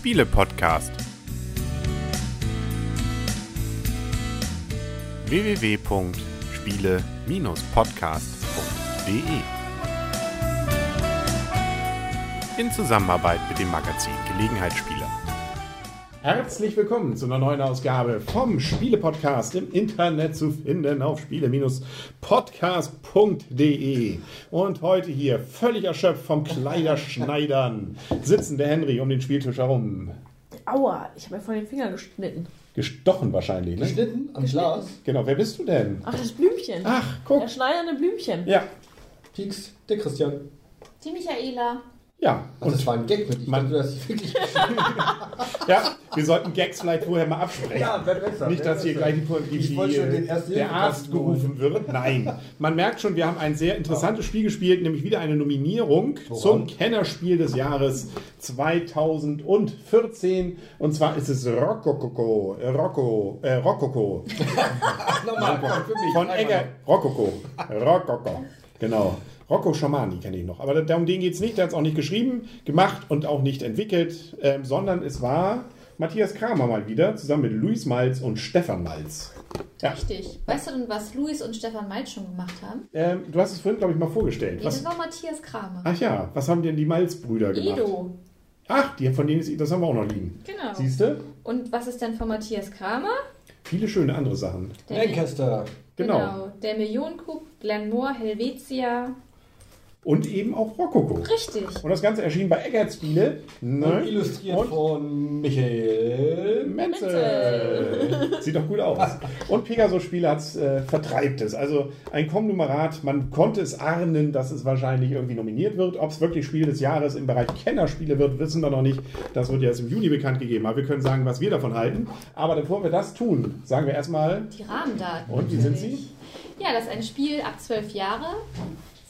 Spiele-Podcast. www.spiele-podcast.de In Zusammenarbeit mit dem Magazin Gelegenheitsspieler. Herzlich willkommen zu einer neuen Ausgabe vom Spiele-Podcast im Internet zu finden auf spiele-podcast.de. Und heute hier völlig erschöpft vom Kleiderschneidern sitzen der Henry um den Spieltisch herum. Aua, ich habe mir vor den Finger geschnitten. Gestochen wahrscheinlich, ne? Geschnitten am Glas. Genau, wer bist du denn? Ach, das Blümchen. Ach, guck. Der schneidernde Blümchen. Ja, Pieks, der Christian. Die Michaela. Ja. Und das war ein Gag mit. Ich Man- dachte, dich wirklich Ja, wir sollten Gags vielleicht vorher mal absprechen. Ja, wäre besser, Nicht, dass hier gleich die, die, die, ersten der Arzt gerufen wird. Nein. Man merkt schon, wir haben ein sehr interessantes Spiel gespielt, nämlich wieder eine Nominierung zum Kennerspiel des Jahres 2014. Und zwar ist es Rococo. Äh, Rocco. Äh, Rococo. Nochmal, mich. Von Egger. Rococo. Rococo. Genau. Rocco Schamani kenne ich noch. Aber da- um den geht es nicht. Der hat es auch nicht geschrieben, gemacht und auch nicht entwickelt, ähm, sondern es war Matthias Kramer mal wieder, zusammen mit Luis Malz und Stefan Malz. Ja. Richtig. Weißt du denn, was Luis und Stefan Malz schon gemacht haben? Ähm, du hast es vorhin, glaube ich, mal vorgestellt. Nee, Was, das war Matthias Kramer. ach ja, was haben denn die Malz-Brüder gemacht? Edo. Ach, die, von denen ist, das haben wir auch noch liegen. Genau. Siehst du? Und was ist denn von Matthias Kramer? Viele schöne andere Sachen. Der Lancaster. Genau. Der Millionencoup, Glenmore, Helvetia. Und eben auch Rococo. Richtig. Und das Ganze erschien bei Eggert Spiele. Und Ne? illustriert Und- von Michael. Menzel. Sieht doch gut aus. Und Pegasus-Spiele hat's, äh, vertreibt es. Also ein Konglomerat, man konnte es ahnen, dass es wahrscheinlich irgendwie nominiert wird. Ob es wirklich Spiel des Jahres im Bereich Kennerspiele wird, wissen wir noch nicht. Das wird ja erst im Juni bekannt gegeben. Aber wir können sagen, was wir davon halten. Aber bevor wir das tun, sagen wir erstmal, Die Rahmendaten. und wie sind sie? Ja, das ist ein Spiel ab 12 Jahre.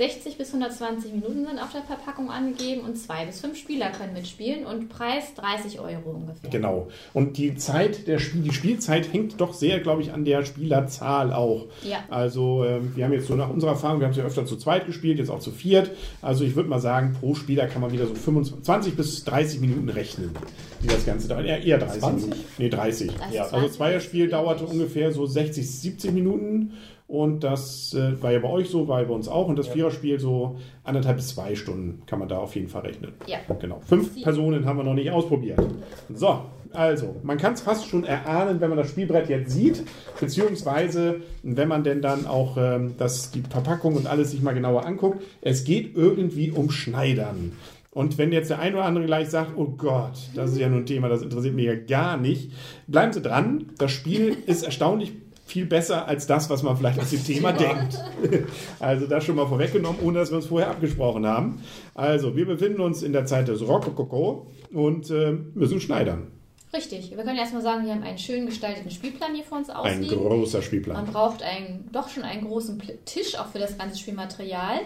60 bis 120 Minuten sind auf der Verpackung angegeben und zwei bis fünf Spieler können mitspielen und Preis 30 Euro ungefähr. Genau. Und die Zeit der Spiel, die Spielzeit hängt doch sehr, glaube ich, an der Spielerzahl auch. Ja. Also ähm, wir haben jetzt so nach unserer Erfahrung, wir haben es ja öfter zu zweit gespielt, jetzt auch zu viert. Also ich würde mal sagen, pro Spieler kann man wieder so 25, 20 bis 30 Minuten rechnen, die das Ganze dauert. Eher, eher 30 20? Minuten. Nee, 30. Das Ja. ist Also 20 Zweierspiel dauerte ungefähr so 60, 70 Minuten. Und das äh, war ja bei euch so, war ja bei uns auch. Und das Viererspiel so anderthalb bis zwei Stunden kann man da auf jeden Fall rechnen. Ja. Genau. Fünf Personen haben wir noch nicht ausprobiert. So, also, man kann es fast schon erahnen, wenn man das Spielbrett jetzt sieht, beziehungsweise wenn man denn dann auch ähm, das, die Verpackung und alles sich mal genauer anguckt. Es geht irgendwie um Schneidern. Und wenn jetzt der ein oder andere gleich sagt, oh Gott, das ist ja nun ein Thema, das interessiert mich ja gar nicht, bleiben Sie dran. Das Spiel ist erstaunlich viel besser als das, was man vielleicht aus dem Thema denkt. Also das schon mal vorweggenommen, ohne dass wir uns vorher abgesprochen haben. Also, wir befinden uns in der Zeit des Rokoko und äh, müssen schneidern. Richtig. Wir können erstmal sagen, wir haben einen schön gestalteten Spielplan hier vor uns Ein ausliegen. großer Man Spielplan. braucht einen, doch schon einen großen Tisch, auch für das ganze Spielmaterial.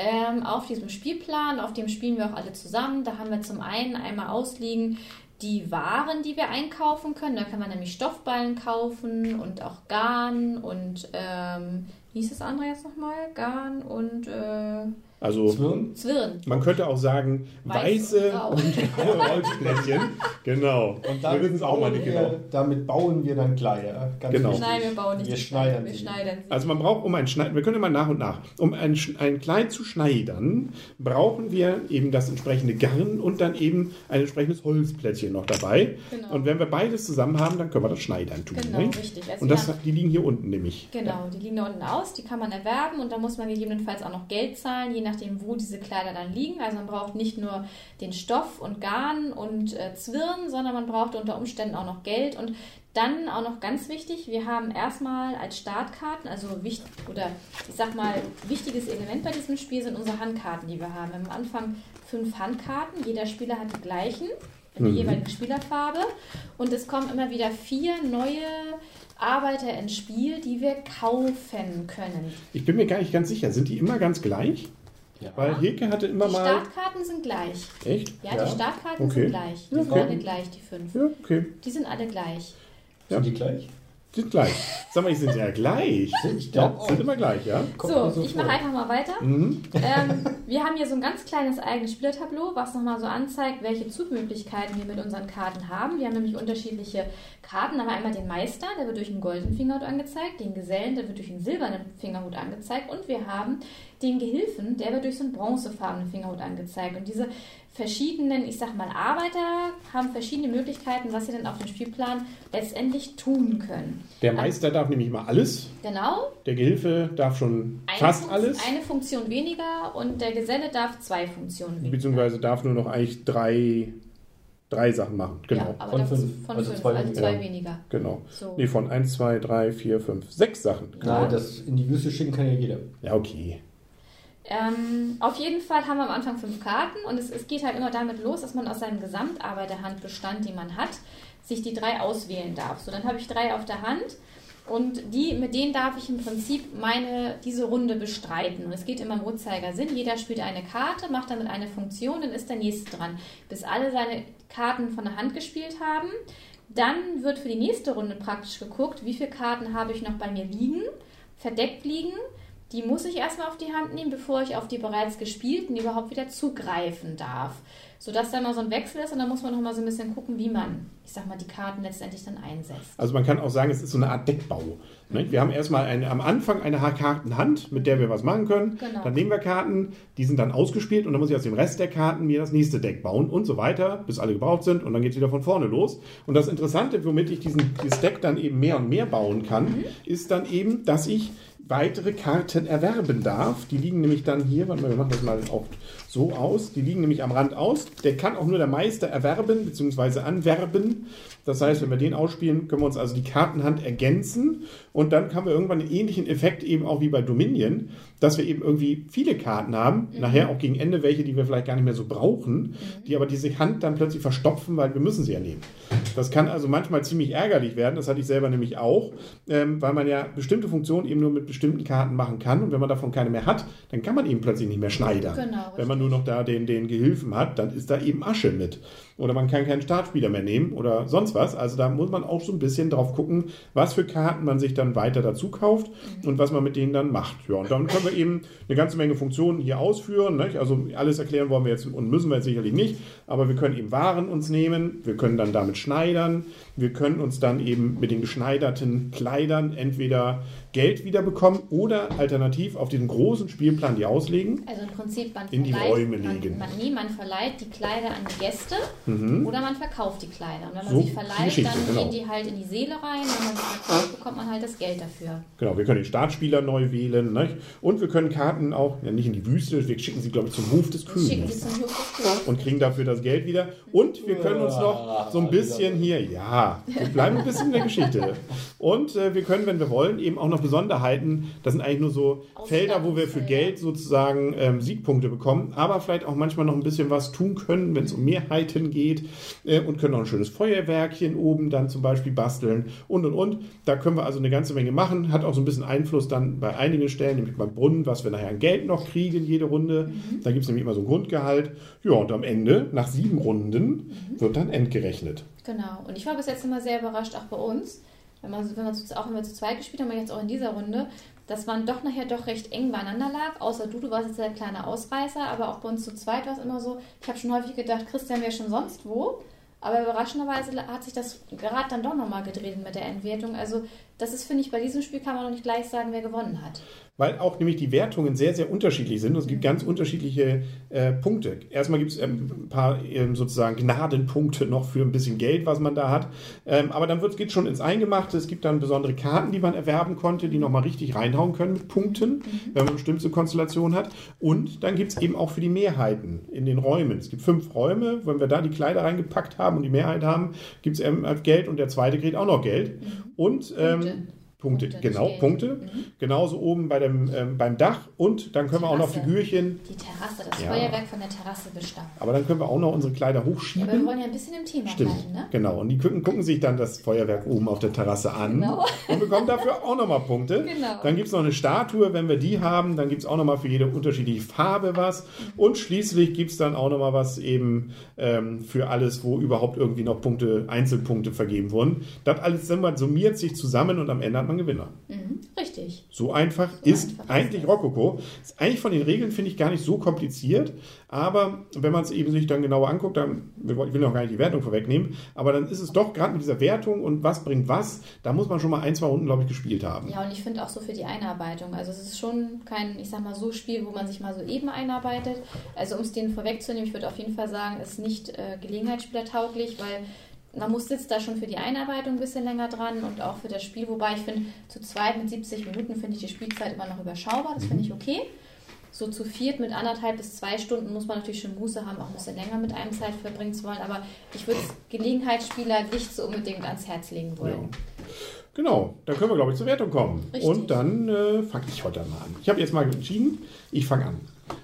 Ähm, auf diesem Spielplan, auf dem spielen wir auch alle zusammen. Da haben wir zum einen einmal ausliegen die Waren, die wir einkaufen können. Da kann man nämlich Stoffballen kaufen und auch Garn und, ähm, wie hieß das andere jetzt nochmal? Garn und äh, Also, Zwirn. Zwirn. man könnte auch sagen, Weiß weiße und Holzplättchen. Genau. Und wir wissen es auch mal nicht wir, genau. damit bauen wir dann Kleider. Ganz Genau. wichtig. Nein, wir bauen nicht Wir die schneidern Wir schneidern sie. Also man braucht, um ein Schneid, wir können immer nach und nach, um ein, ein Kleid zu schneidern, brauchen wir eben das entsprechende Garn und dann eben ein entsprechendes Holzplättchen noch dabei. Genau. Und wenn wir beides zusammen haben, dann können wir das Schneidern tun. Genau, ne? richtig. Also Und das, haben- die liegen hier unten nämlich. Genau, die liegen da unten aus, die kann man erwerben und da muss man gegebenenfalls auch noch Geld zahlen, je nachdem, wo diese Kleider dann liegen. Also man braucht nicht nur den Stoff und Garn und äh, Zwirn, sondern man braucht unter Umständen auch noch Geld und dann auch noch ganz wichtig, wir haben erstmal als Startkarten, also wichtig oder ich sag mal, wichtiges Element bei diesem Spiel sind unsere Handkarten, die wir haben. Wir haben am Anfang fünf Handkarten, jeder Spieler hat die gleichen, in der jeweiligen Spielerfarbe und es kommen immer wieder vier neue Arbeiter ins Spiel, die wir kaufen können. Ich bin mir gar nicht ganz sicher, sind die immer ganz gleich? Ja. Weil Heke hatte immer Die mal... Startkarten sind gleich. Echt? Ja, Ja. die Startkarten Okay. sind gleich. Die Ja, sind okay. alle gleich, die fünf. Ja, okay. Die sind alle gleich. Ja. Sind die gleich? Sind gleich. Sag mal, die sind ja gleich. Ich glaube Sind immer gleich, ja? Kommt So, so ich mache einfach mal weiter. Mhm. ähm, wir haben hier so ein ganz kleines eigenes Spielertableau, was nochmal so anzeigt, welche Zugmöglichkeiten wir mit unseren Karten haben. Wir haben nämlich unterschiedliche Karten. Da haben wir einmal den Meister, der wird durch einen goldenen Fingerhut angezeigt, den Gesellen, der wird durch einen silbernen Fingerhut angezeigt und wir haben den Gehilfen, der wird durch so einen bronzefarbenen Fingerhut angezeigt. Und diese verschiedenen, ich sag mal, Arbeiter haben verschiedene Möglichkeiten, was sie dann auf dem Spielplan letztendlich tun können. Der Meister darf nämlich mal alles. Genau, Der Gehilfe darf schon eine, fast Fun- alles. eine Funktion weniger und der Geselle darf zwei Funktionen weniger. Beziehungsweise darf nur noch eigentlich drei, drei Sachen machen. Genau. Ja, aber Von fünf. Von Also fünf, zwei also weniger. zwei Ja. weniger. Genau. So. Nee, von 1, 2, 3, 4, 5, 6 Sachen. Nein, das in die Wüste schicken kann ja jeder. Ja, okay. Ähm, auf jeden Fall haben wir am Anfang fünf Karten und es, es geht halt immer damit los, dass man aus seinem Gesamtarbeiterhandbestand, den man hat, sich die drei auswählen darf. So, dann habe ich drei auf der Hand und die, mit denen darf ich im Prinzip meine, diese Runde bestreiten. Und es geht immer im Uhrzeigersinn. Jeder spielt eine Karte, macht damit eine Funktion, dann ist der nächste dran. Bis alle seine Karten von der Hand gespielt haben. Dann wird für die nächste Runde praktisch geguckt, wie viele Karten habe ich noch bei mir liegen, verdeckt liegen. Die muss ich erstmal auf die Hand nehmen, bevor ich auf die bereits gespielten überhaupt wieder zugreifen darf. Sodass da mal so ein Wechsel ist und dann muss man noch mal so ein bisschen gucken, wie man, ich sag mal, die Karten letztendlich dann einsetzt. Also man kann auch sagen, es ist so eine Art Deckbau. Ne? Wir haben erstmal eine, am Anfang eine Kartenhand, mit der wir was machen können. Genau. Dann nehmen wir Karten, die sind dann ausgespielt und dann muss ich aus dem Rest der Karten mir das nächste Deck bauen und so weiter, bis alle gebraucht sind und dann geht es wieder von vorne los. Und das Interessante, womit ich diesen, dieses Deck dann eben mehr und mehr bauen kann, Mhm. ist dann eben, dass ich weitere Karten erwerben darf. Die liegen nämlich dann hier, warte mal, wir machen das mal auch so aus. Die liegen nämlich am Rand aus. Der kann auch nur der Meister erwerben bzw. anwerben. Das heißt, wenn wir den ausspielen, können wir uns also die Kartenhand ergänzen und dann haben wir irgendwann einen ähnlichen Effekt eben auch wie bei Dominion, dass wir eben irgendwie viele Karten haben, nachher auch gegen Ende welche, die wir vielleicht gar nicht mehr so brauchen, die aber diese Hand dann plötzlich verstopfen, weil wir müssen sie ja nehmen. Das kann also manchmal ziemlich ärgerlich werden, das hatte ich selber nämlich auch, ähm, weil man ja bestimmte Funktionen eben nur mit bestimmten Karten machen kann und wenn man davon keine mehr hat, dann kann man eben plötzlich nicht mehr schneidern. Genau, wenn man nur noch da den, den Gehilfen hat, dann ist da eben Asche mit. Oder man kann keinen Startspieler mehr nehmen oder sonst was. Also da muss man auch so ein bisschen drauf gucken, was für Karten man sich dann weiter dazu kauft und was man mit denen dann macht. Ja, und dann können wir eben eine ganze Menge Funktionen hier ausführen. Nicht? Also alles erklären wollen wir jetzt und müssen wir jetzt sicherlich nicht, aber wir können eben Waren uns nehmen, wir können dann damit schneidern, wir können uns dann eben mit den geschneiderten Kleidern entweder Geld wiederbekommen oder alternativ auf diesen großen Spielplan die auslegen. Also im Prinzip, man In die Räume man, legen. Man, nee, man verleiht die Kleider an die Gäste oder man verkauft die Kleider. Und wenn man So, sie verleiht, dann genau. gehen die halt in die Seele rein. Wenn man sie verkauft, bekommt man halt das Geld dafür. Genau, wir können den Startspieler neu wählen. Nicht? Und wir können Karten auch, ja, nicht in die Wüste, wir schicken sie, glaube ich, zum Hof des Schicken sie Königs. zum Hof des Königs. Und kriegen dafür das Geld wieder. Und wir können uns noch so ein bisschen hier, ja, wir bleiben ein bisschen in der Geschichte. Und äh, wir können, wenn wir wollen, eben auch noch Besonderheiten, das sind eigentlich nur so Felder, wo wir für Geld sozusagen ähm, Siegpunkte bekommen, aber vielleicht auch manchmal noch ein bisschen was tun können, wenn es um Mehrheiten geht äh, und können noch ein schönes Feuerwerkchen oben dann zum Beispiel basteln und und und. Da können wir also eine ganze Menge machen, hat auch so ein bisschen Einfluss dann bei einigen Stellen, nämlich beim Brunnen, was wir nachher an Geld noch kriegen jede Runde. Da gibt es nämlich immer so ein Grundgehalt. Ja, und am Ende, nach sieben Runden, wird dann entgerechnet. Genau. Und ich war bis jetzt immer sehr überrascht, auch bei uns, wenn man, wenn man zu, auch wenn wir zu zweit gespielt haben, jetzt auch in dieser Runde, dass man doch nachher doch recht eng beieinander lag. Außer du, du warst jetzt der kleine Ausreißer, aber auch bei uns zu zweit war es immer so. Ich habe schon häufig gedacht, Christian wäre schon sonst wo. Aber überraschenderweise hat sich das gerade dann doch nochmal gedreht mit der Entwertung. Also das ist, finde ich, bei diesem Spiel kann man noch nicht gleich sagen, wer gewonnen hat. Weil auch nämlich die Wertungen sehr, sehr unterschiedlich sind. Und es gibt ganz unterschiedliche äh, Punkte. Erstmal gibt es ähm, ein paar ähm, sozusagen Gnadenpunkte noch für ein bisschen Geld, was man da hat. Ähm, aber dann geht es schon ins Eingemachte. Es gibt dann besondere Karten, die man erwerben konnte, die nochmal richtig reinhauen können mit Punkten, wenn man eine bestimmte Konstellation hat. Und dann gibt es eben auch für die Mehrheiten in den Räumen. Es gibt fünf Räume. Wenn wir da die Kleider reingepackt haben und die Mehrheit haben, gibt es eben Geld und der zweite kriegt auch noch Geld. Und ähm, Punkte. Punkte, Punkte, genau. Punkte. Mhm. Genauso oben bei dem, ähm, beim Dach und dann können wir auch noch Terrasse. Figürchen, Die Terrasse, das Ja. Feuerwerk von der Terrasse bestammen. aber dann können wir auch noch unsere Kleider Ja, aber wir hochschieben. wollen ja ein bisschen im Thema Stimmt, bleiben, ne? genau. Und die gucken, gucken sich dann das Feuerwerk oben auf der Terrasse an Genau. und bekommen dafür auch nochmal Punkte. Genau. Dann gibt es noch eine Statue, wenn wir die haben, dann gibt es auch nochmal für jede unterschiedliche Farbe was. Und schließlich gibt es dann auch nochmal was eben ähm, für alles, wo überhaupt irgendwie noch Punkte, Einzelpunkte vergeben wurden. Das alles summiert sich zusammen und am Ende hat man Gewinner. Mhm, richtig. So einfach So ist einfach ist eigentlich es. Rokoko. Ist eigentlich von den Regeln finde ich gar nicht so kompliziert, aber wenn man es eben sich dann genauer anguckt, dann ich will noch gar nicht die Wertung vorwegnehmen, aber dann ist es doch gerade mit dieser Wertung und was bringt was, da muss man schon mal ein, zwei Runden, glaube ich, gespielt haben. Ja, und ich finde auch so für die Einarbeitung. Also es ist schon kein, ich sag mal, so Spiel, wo man sich mal so eben einarbeitet. Also um es denen vorwegzunehmen, ich würde auf jeden Fall sagen, ist nicht äh, Gelegenheitsspielertauglich, weil man muss sitzt da schon für die Einarbeitung ein bisschen länger dran und auch für das Spiel. Wobei ich finde, zu zweit mit 70 Minuten finde ich die Spielzeit immer noch überschaubar. Das finde ich okay. So zu viert mit anderthalb bis zwei Stunden muss man natürlich schon Muße haben, auch ein bisschen länger mit einem Zeit verbringen zu wollen. Aber ich würde es Gelegenheitsspieler nicht so unbedingt ans Herz legen Ja. wollen. Genau, dann können wir, glaube ich, zur Wertung kommen. Richtig. Und dann äh, fange ich heute mal an. Ich habe jetzt mal entschieden, ich fange an.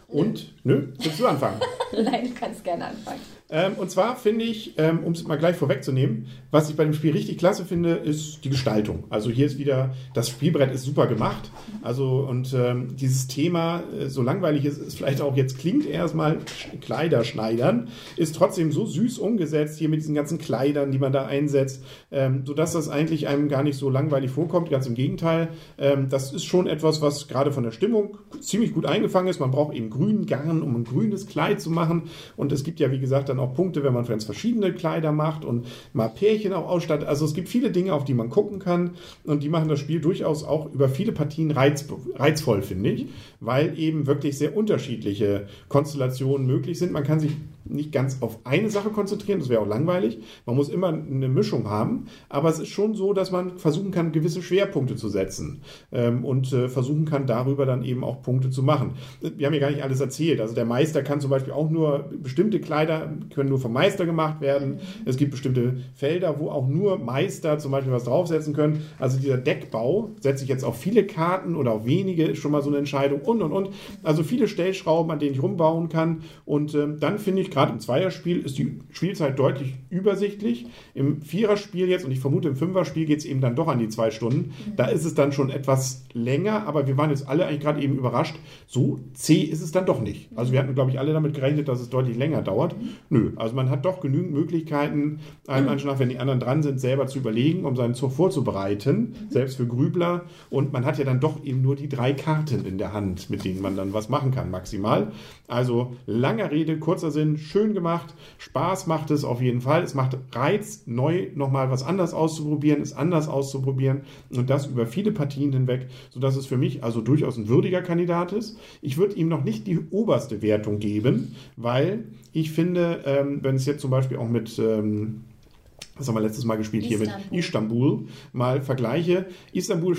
Und, nö, willst du anfangen? Nein, du kannst gerne anfangen. Ähm, und zwar finde ich, ähm, um es mal gleich vorwegzunehmen, was ich bei dem Spiel richtig klasse finde, ist die Gestaltung. Also hier ist wieder, das Spielbrett ist super gemacht. Also und ähm, dieses Thema, äh, so langweilig es ist, vielleicht auch jetzt klingt erstmal Sch- Kleiderschneidern, ist trotzdem so süß umgesetzt, hier mit diesen ganzen Kleidern, die man da einsetzt, ähm, sodass das eigentlich einem gar nicht so langweilig vorkommt. Ganz im Gegenteil, ähm, das ist schon etwas, was gerade von der Stimmung ziemlich gut eingefangen ist. Man braucht eben grünen Garn, um ein grünes Kleid zu machen. Und es gibt ja, wie gesagt, dann auch Punkte, wenn man ganz verschiedene Kleider macht und mal Pärchen auch ausstattet. Also es gibt viele Dinge, auf die man gucken kann. Und die machen das Spiel durchaus auch über viele Partien reiz, reizvoll, finde ich, weil eben wirklich sehr unterschiedliche Konstellationen möglich sind. Man kann sich nicht ganz auf eine Sache konzentrieren, das wäre auch langweilig. Man muss immer eine Mischung haben, aber es ist schon so, dass man versuchen kann, gewisse Schwerpunkte zu setzen ähm, und äh, versuchen kann, darüber dann eben auch Punkte zu machen. Wir haben ja gar nicht alles erzählt. Also der Meister kann zum Beispiel auch nur, bestimmte Kleider können nur vom Meister gemacht werden. Es gibt bestimmte Felder, wo auch nur Meister zum Beispiel was draufsetzen können. Also dieser Deckbau, setze ich jetzt auf viele Karten oder auf wenige, ist schon mal so eine Entscheidung und und und. Also viele Stellschrauben, an denen ich rumbauen kann. Und ähm, dann finde ich, gerade im Zweierspiel ist die Spielzeit deutlich übersichtlich. Im Viererspiel jetzt, und ich vermute im Fünferspiel geht es eben dann doch an die zwei Stunden. Da ist es dann schon etwas länger, aber wir waren jetzt alle eigentlich gerade eben überrascht. So zäh ist es dann doch nicht. Also wir hatten, glaube ich, alle damit gerechnet, dass es deutlich länger dauert. Nö, also man hat doch genügend Möglichkeiten, einem anscheinend, wenn die anderen dran sind, selber zu überlegen, um seinen Zug vorzubereiten, selbst für Grübler. Und man hat ja dann doch eben nur die drei Karten in der Hand, mit denen man dann was machen kann, maximal. Also langer Rede, kurzer Sinn, schön gemacht. Spaß macht es auf jeden Fall. Es macht Reiz, neu nochmal was anders auszuprobieren, es anders auszuprobieren und das über viele Partien hinweg, sodass es für mich also durchaus ein würdiger Kandidat ist. Ich würde ihm noch nicht die oberste Wertung geben, weil ich finde, ähm, wenn es jetzt zum Beispiel auch mit ähm, was haben wir letztes Mal gespielt hier mit Istanbul. Istanbul mal vergleiche. Istanbul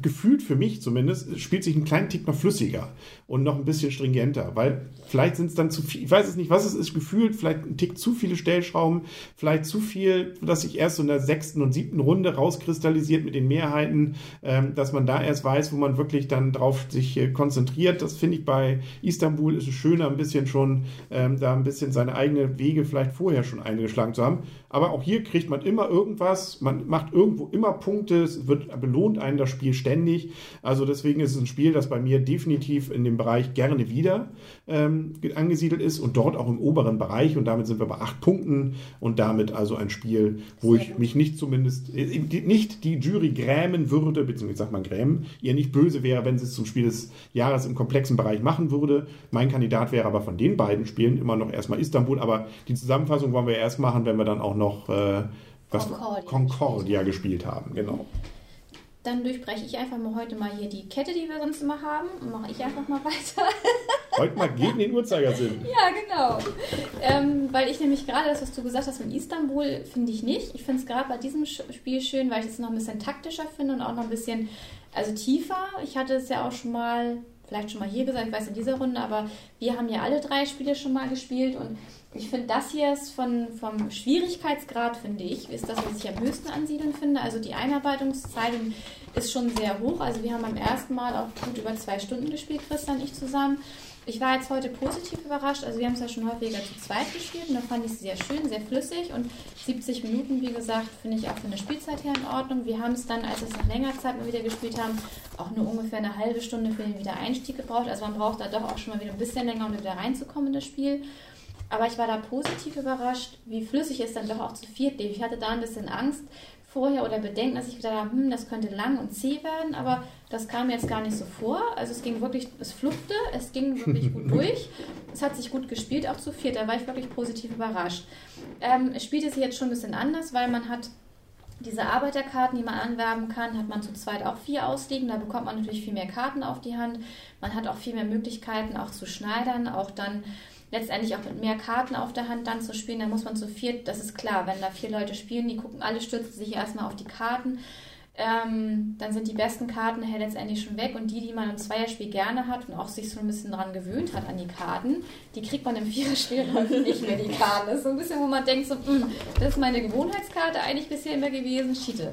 gefühlt für mich zumindest spielt sich einen kleinen Tick noch flüssiger und noch ein bisschen stringenter, weil vielleicht sind es dann zu viel, ich weiß es nicht, was es ist, gefühlt vielleicht ein Tick zu viele Stellschrauben, vielleicht zu viel, dass sich erst so in der sechsten und siebten Runde rauskristallisiert mit den Mehrheiten, ähm, dass man da erst weiß, wo man wirklich dann drauf sich äh, konzentriert. Das finde ich bei Istanbul ist es schöner, ein bisschen schon ähm, da ein bisschen seine eigenen Wege vielleicht vorher schon eingeschlagen zu haben. Aber auch hier kriegt man immer irgendwas, man macht irgendwo immer Punkte, es wird belohnt einen das Spiel ständig. Also deswegen ist es ein Spiel, das bei mir definitiv in dem Bereich gerne wieder ähm, angesiedelt ist und dort auch im oberen Bereich. Und damit sind wir bei acht Punkten und damit also ein Spiel, wo ich mich nicht zumindest, äh, nicht die Jury grämen würde, beziehungsweise sagt man grämen, ihr nicht böse wäre, wenn sie es zum Spiel des Jahres im komplexen Bereich machen würde. Mein Kandidat wäre aber von den beiden Spielen immer noch erstmal Istanbul, aber die Zusammenfassung wollen wir erst machen, wenn wir dann auch noch äh, was Concordia Concordia gespielt haben. Genau. Dann durchbreche ich einfach mal heute mal hier die Kette, die wir sonst immer haben. Und mache ich einfach mal weiter. Heute mal gegen den Uhrzeigersinn. Ja, genau. Ähm, weil ich nämlich gerade das, was du gesagt hast mit Istanbul, finde ich nicht. Ich finde es gerade bei diesem Spiel schön, weil ich es noch ein bisschen taktischer finde und auch noch ein bisschen also tiefer. Ich hatte es ja auch schon mal, vielleicht schon mal hier gesagt, ich weiß in dieser Runde, aber wir haben ja alle drei Spiele schon mal gespielt und Ich finde, das hier ist von, vom Schwierigkeitsgrad, finde ich, ist das, was ich am höchsten ansiedeln finde. Also die Einarbeitungszeit ist schon sehr hoch. Also wir haben beim ersten Mal auch gut über zwei Stunden gespielt, Christian und ich zusammen. Ich war jetzt heute positiv überrascht. Also wir haben es ja schon häufiger zu zweit gespielt und da fand ich es sehr schön, sehr flüssig und 70 Minuten, wie gesagt, finde ich auch von der Spielzeit her in Ordnung. Wir haben es dann, als wir es nach längerer Zeit mal wieder gespielt haben, auch nur ungefähr eine halbe Stunde für den Wiedereinstieg gebraucht. Also man braucht da doch auch schon mal wieder ein bisschen länger, um wieder reinzukommen in das Spiel. Aber ich war da positiv überrascht, wie flüssig es dann doch auch zu viert lief. Ich hatte da ein bisschen Angst vorher oder Bedenken, dass ich gedacht habe, hm, das könnte lang und zäh werden, aber das kam mir jetzt gar nicht so vor. Also es ging wirklich, es fluppte, es ging wirklich gut durch. Es hat sich gut gespielt, auch zu viert. Da war ich wirklich positiv überrascht. Ähm, es spielte sich jetzt schon ein bisschen anders, weil man hat diese Arbeiterkarten, die man anwerben kann, hat man zu zweit auch vier ausliegen. Da bekommt man natürlich viel mehr Karten auf die Hand. Man hat auch viel mehr Möglichkeiten, auch zu schneidern, auch dann letztendlich auch mit mehr Karten auf der Hand dann zu spielen. Da muss man zu viert, das ist klar, wenn da vier Leute spielen, die gucken, alle stürzen sich erstmal auf die Karten. Ähm, dann sind die besten Karten halt letztendlich schon weg und die, die man im Zweierspiel gerne hat und auch sich so ein bisschen dran gewöhnt hat an die Karten, die kriegt man im Viererspiel nicht mehr, die Karten. Das ist so ein bisschen, wo man denkt, so, mh, das ist meine Gewohnheitskarte eigentlich bisher immer gewesen, Schiete.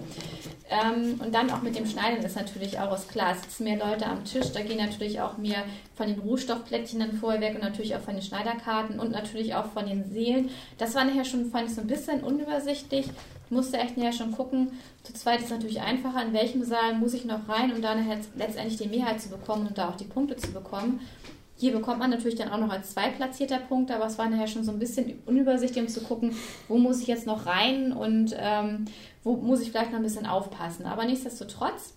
Ähm, und dann auch mit dem Schneiden ist natürlich auch klar. Es sitzen mehr Leute am Tisch, da gehen natürlich auch mehr von den Rohstoffplättchen dann vorher weg und natürlich auch von den Schneiderkarten und natürlich auch von den Seelen. Das war nachher schon, fand ich so ein bisschen unübersichtlich. Ich musste echt nachher schon gucken. Zu zweit ist natürlich einfacher, in welchem Saal muss ich noch rein, um dann letztendlich die Mehrheit zu bekommen und da auch die Punkte zu bekommen. Hier bekommt man natürlich dann auch noch als zweitplatzierter Punkt, aber es war nachher schon so ein bisschen unübersichtlich, um zu gucken, wo muss ich jetzt noch rein und ähm, wo muss ich vielleicht noch ein bisschen aufpassen. Aber nichtsdestotrotz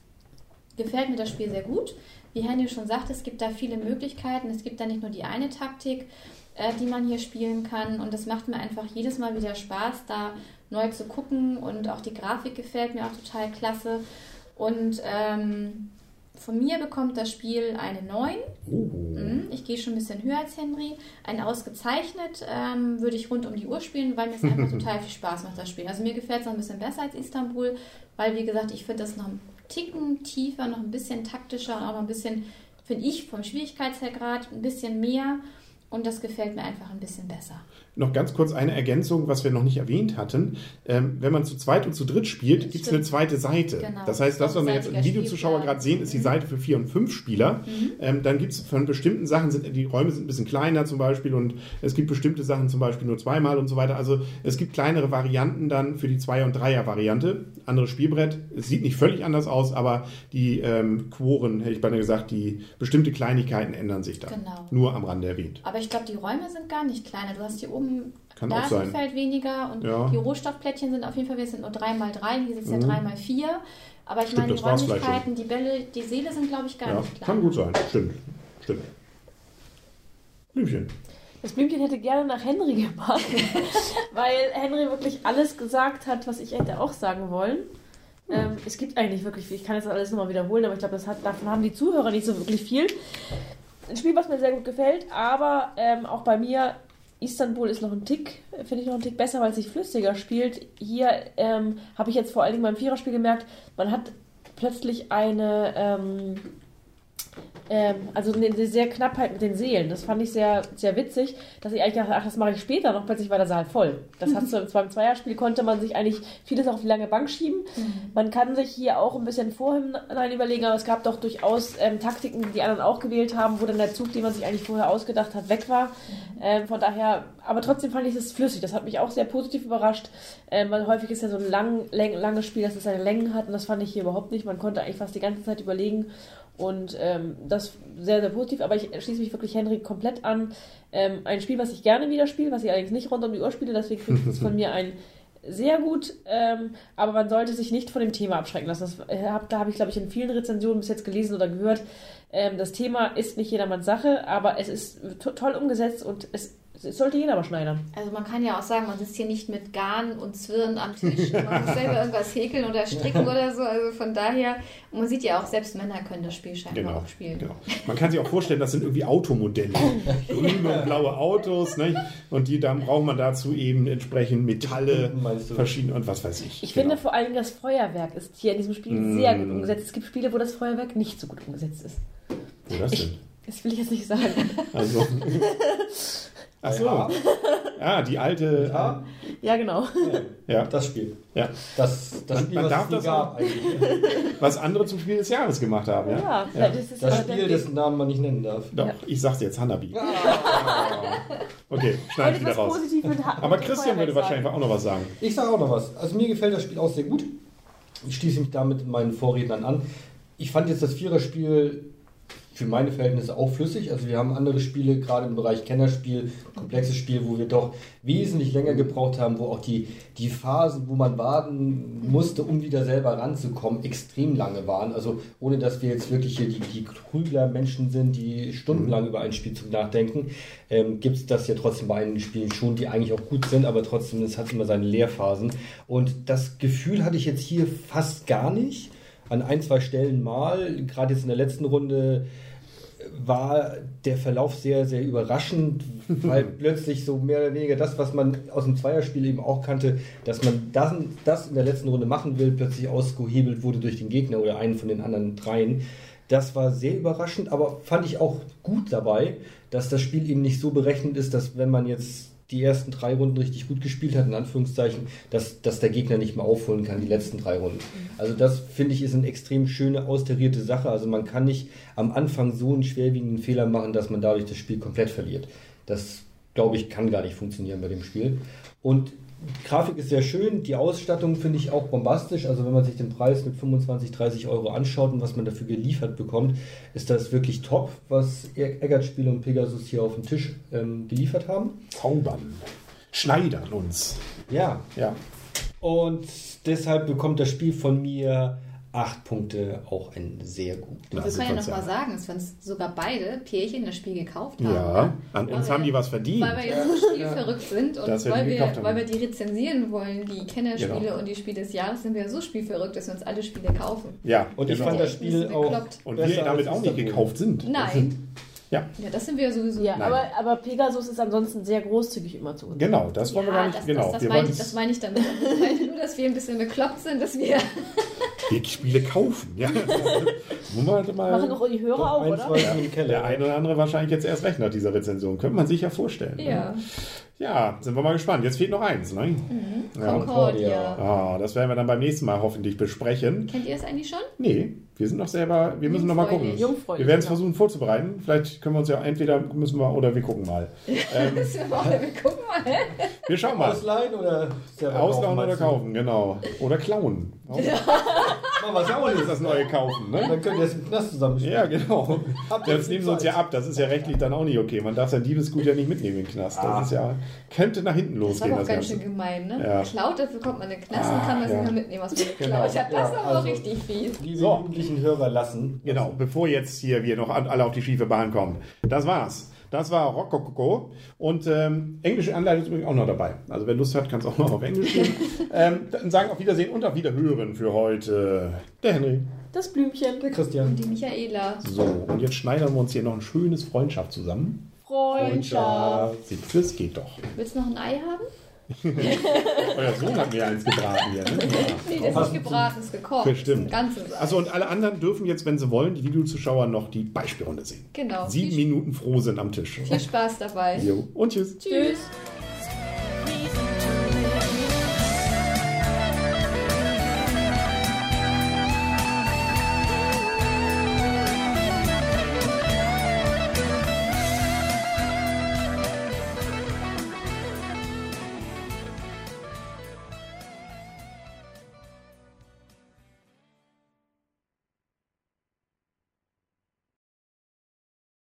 gefällt mir das Spiel sehr gut. Wie Henry schon sagte, es gibt da viele Möglichkeiten. Es gibt da nicht nur die eine Taktik, äh, die man hier spielen kann. Und es macht mir einfach jedes Mal wieder Spaß, da neu zu gucken. Und auch die Grafik gefällt mir auch total klasse. Und ähm, von mir bekommt das Spiel eine 9. Mhm, Ich gehe schon ein bisschen höher als Henry. Ein ausgezeichnet ähm, würde ich rund um die Uhr spielen, weil mir es einfach total viel Spaß macht, das Spiel. Also mir gefällt es noch ein bisschen besser als Istanbul, weil wie gesagt, ich finde das noch ein Ticken tiefer, noch ein bisschen taktischer und auch noch ein bisschen, finde ich, vom Schwierigkeitsgrad ein bisschen mehr. Und das gefällt mir einfach ein bisschen besser. Noch ganz kurz eine Ergänzung, was wir noch nicht erwähnt hatten. Ähm, wenn man zu zweit und zu dritt spielt, gibt es eine zweite Seite. Genau. Das heißt, das, was wir jetzt im Videozuschauer gerade sehen, ist die Mhm. Seite für vier und fünf Spieler. Ähm, dann gibt es von bestimmten Sachen, sind, die Räume sind ein bisschen kleiner zum Beispiel und es gibt bestimmte Sachen zum Beispiel nur zweimal und so weiter. Also es gibt kleinere Varianten dann für die Zweier- und Dreier-Variante. Anderes Spielbrett. Es sieht nicht völlig anders aus, aber die ähm, Quoren, hätte ich beinahe gesagt, die bestimmte Kleinigkeiten ändern sich da. Genau. Nur am Rande erwähnt. Aber ich glaube, die Räume sind gar nicht kleiner. Du hast hier oben Kann auch sein. Blasenfeld weniger und Ja. die Rohstoffplättchen sind auf jeden Fall, wir sind nur 3x3, hier sind es ja Mhm. 3x4. Aber ich Stimmt, meine, die Räumlichkeiten, die Bälle, die Seele sind, glaube ich, gar Ja, nicht klein. kann gut sein. Stimmt. Stimmt. Blümchen. Das Blümchen hätte gerne nach Henry gemacht, weil Henry wirklich alles gesagt hat, was ich hätte auch sagen wollen. Ähm, es gibt eigentlich wirklich viel. Ich kann jetzt alles nochmal wiederholen, aber ich glaube, davon haben die Zuhörer nicht so wirklich viel. Ein Spiel, was mir sehr gut gefällt, aber ähm, auch bei mir, Istanbul ist noch ein Tick, finde ich noch ein Tick besser, weil es sich flüssiger spielt. Hier ähm, habe ich jetzt vor allen Dingen beim Viererspiel gemerkt, man hat plötzlich eine, ähm, ähm, also eine, eine sehr Knappheit mit den Seelen. Das fand ich sehr, sehr witzig, dass ich eigentlich dachte, ach, das mache ich später noch. Plötzlich war der Saal voll. Das hat so, beim Zweierspiel konnte man sich eigentlich vieles auf die lange Bank schieben. Man kann sich hier auch ein bisschen vorhinein überlegen, aber es gab doch durchaus ähm, Taktiken, die die anderen auch gewählt haben, wo dann der Zug, den man sich eigentlich vorher ausgedacht hat, weg war. Ähm, von daher, aber trotzdem fand ich es flüssig. Das hat mich auch sehr positiv überrascht. Ähm, weil häufig ist ja so ein lang, lang, langes Spiel, dass es seine Längen hat und das fand ich hier überhaupt nicht. Man konnte eigentlich fast die ganze Zeit überlegen und ähm, das sehr, sehr positiv. Aber ich schließe mich wirklich Henry komplett an. Ähm, ein Spiel, was ich gerne wieder spiele, was ich allerdings nicht rund um die Uhr spiele, deswegen kriegt es von mir ein sehr gut, ähm, aber man sollte sich nicht von dem Thema abschrecken lassen. Das, äh, hab, da habe ich, glaube ich, in vielen Rezensionen bis jetzt gelesen oder gehört. Ähm, das Thema ist nicht jedermanns Sache, aber es ist to toll umgesetzt und es, sollte jeder mal schneidern. Also man kann ja auch sagen, man sitzt hier nicht mit Garn und Zwirn am Tisch. und Man muss selber irgendwas häkeln oder stricken oder so. Also von daher, man sieht ja auch, selbst Männer können das Spiel scheinbar Genau, auch spielen. genau. Man kann sich auch vorstellen, das sind irgendwie Automodelle. Grüne und blaue Autos. Ne? Und die, dann braucht man dazu eben entsprechend Metalle, verschiedene und was weiß ich. Ich Genau. finde vor allem, das Feuerwerk ist hier in diesem Spiel Mm. sehr gut umgesetzt. Es gibt Spiele, wo das Feuerwerk nicht so gut umgesetzt ist. Wo das denn? Das will ich jetzt nicht sagen. Also, Ach so. Ah, die alte. Ja, Ja, genau. Ja. das Spiel. ja. Das, das Man- Spiel, man was darf es nie das gab eigentlich. Was andere zum Spiel des Jahres gemacht haben, ja? Ja, vielleicht ist es Das ja Spiel, dessen Namen man nicht nennen darf. Doch, Ja. ich sag's jetzt, Hanabi. Okay, schneid Wollte ich wieder raus. Aber Christian würde wahrscheinlich sagen. auch noch was sagen. Ich sage auch noch was. Also mir gefällt das Spiel auch sehr gut. Ich schließe mich damit meinen Vorrednern an. Ich fand jetzt das Viererspiel für meine Verhältnisse auch flüssig. Also wir haben andere Spiele, gerade im Bereich Kennerspiel, komplexes Spiel, wo wir doch wesentlich länger gebraucht haben, wo auch die, die Phasen, wo man warten musste, um wieder selber ranzukommen, extrem lange waren. Also ohne, dass wir jetzt wirklich hier die, die Krügler-Menschen sind, die stundenlang über ein Spielzug nachdenken, ähm, gibt es das ja trotzdem bei einigen Spielen schon, die eigentlich auch gut sind, aber trotzdem, es hat immer seine Leerphasen. Und das Gefühl hatte ich jetzt hier fast gar nicht. An ein, zwei Stellen mal, gerade jetzt in der letzten Runde, war der Verlauf sehr, sehr überraschend, weil plötzlich so mehr oder weniger das, was man aus dem Zweierspiel eben auch kannte, dass man das, das in der letzten Runde machen will, plötzlich ausgehebelt wurde durch den Gegner oder einen von den anderen dreien. Das war sehr überraschend, aber fand ich auch gut dabei, dass das Spiel eben nicht so berechnet ist, dass wenn man jetzt die ersten drei Runden richtig gut gespielt hat, in Anführungszeichen, dass, dass der Gegner nicht mehr aufholen kann, die letzten drei Runden. Also das finde ich ist eine extrem schöne, austarierte Sache. Also man kann nicht am Anfang so einen schwerwiegenden Fehler machen, dass man dadurch das Spiel komplett verliert. Das, glaube ich, kann gar nicht funktionieren bei dem Spiel. Und Grafik ist sehr schön, die Ausstattung finde ich auch bombastisch. Also wenn man sich den Preis mit 25, 30 Euro anschaut und was man dafür geliefert bekommt, ist das wirklich top, was Eggert-Spiele und Pegasus hier auf dem Tisch ähm, geliefert haben. Zaubern. Schneidern uns. Ja, Ja. und deshalb bekommt das Spiel von mir acht Punkte, auch ein sehr gut. Wir Das können ja ist noch mal uns sagen, dass wir uns sogar beide Pärchen das Spiel gekauft haben. Ja, an uns wir- haben die was verdient. Weil wir jetzt so spielverrückt sind und die weil, wir, weil wir die rezensieren wollen, die Kennerspiele Genau. und die Spiele des Jahres, sind wir so spielverrückt, dass wir uns alle Spiele kaufen. Ja, Und ich genau. fand das Spiel auch. Und wir damit auch nicht gekauft sind. Nein. Ja, Ja, das sind wir sowieso. Ja, aber, aber Pegasus ist ansonsten sehr großzügig immer zu uns. genau, das wollen wir gar nicht. das, genau, das, das, wir, meine ich, das meine ich damit. Ich meine nur, dass wir ein bisschen bekloppt sind, dass wir. die Spiele kaufen. Ja. Wir halt mal Machen doch die Hörer auch, ein, oder? Keller. der eine oder andere wahrscheinlich jetzt erst recht nach dieser Rezension. Könnte man sich ja vorstellen. ne? Ja. Sind wir mal gespannt. Jetzt fehlt noch eins, ne? Ja. Concordia. Ah, das werden wir dann beim nächsten Mal hoffentlich besprechen. Kennt ihr es eigentlich schon? Nee, wir sind noch selber, wir müssen noch mal gucken. Wir werden es versuchen vorzubereiten. Vielleicht können wir uns ja entweder müssen wir oder wir gucken mal. Ähm, wir mal, wir gucken mal. wir schauen mal. Ausleihen oder selber Auslauen kaufen, oder kaufen, genau. Oder klauen. Machen wir es Klauen ist das neue Kaufen, ne? Dann könnt ihr es im Knast zusammen. Ja, genau. Habt ihr nehmen sie uns ja ab. Das ist ja rechtlich dann auch nicht okay. Man darf sein Diebesgut ja nicht mitnehmen den Knast. Das Ah. ist ja, könnte nach hinten Das war losgehen, das auch ganz Ganze. schön gemein, ne? Ja. Klaut, dafür kommt man in den Knast und Ah, kann man ja. sich mal mitnehmen, was man geklaut Genau. hat. Das Ja, ist aber also- richtig fies. Liebe So. jugendlichen Hörer lassen. Genau, bevor jetzt hier wir noch an- alle auf die schiefe Bahn kommen. Das war's. Das war Rockokoko. Und ähm, englische Anleitung ist übrigens auch noch dabei. Also wer Lust hat, kann es auch noch auf Englisch gehen. ähm, dann sagen auf Wiedersehen und auf Wiederhören für heute. Der Henry. Das Blümchen. Der Christian. Die Michaela. So, und jetzt schneidern wir uns hier noch ein schönes Freundschaft zusammen. Freundschaft. Seht, das geht doch. Willst du noch ein Ei haben? Euer Sohn hat mir eins gebraten hier. Ne? Nee, das ist nicht gebraten, das ist gekocht. Bestimmt. Ganzes. Achso, und alle anderen dürfen jetzt, wenn sie wollen, die Videozuschauer noch die Beispielrunde sehen. Genau. Sieben Minuten froh sind am Tisch. viel Spaß dabei. Jo. Und tschüss. Tschüss.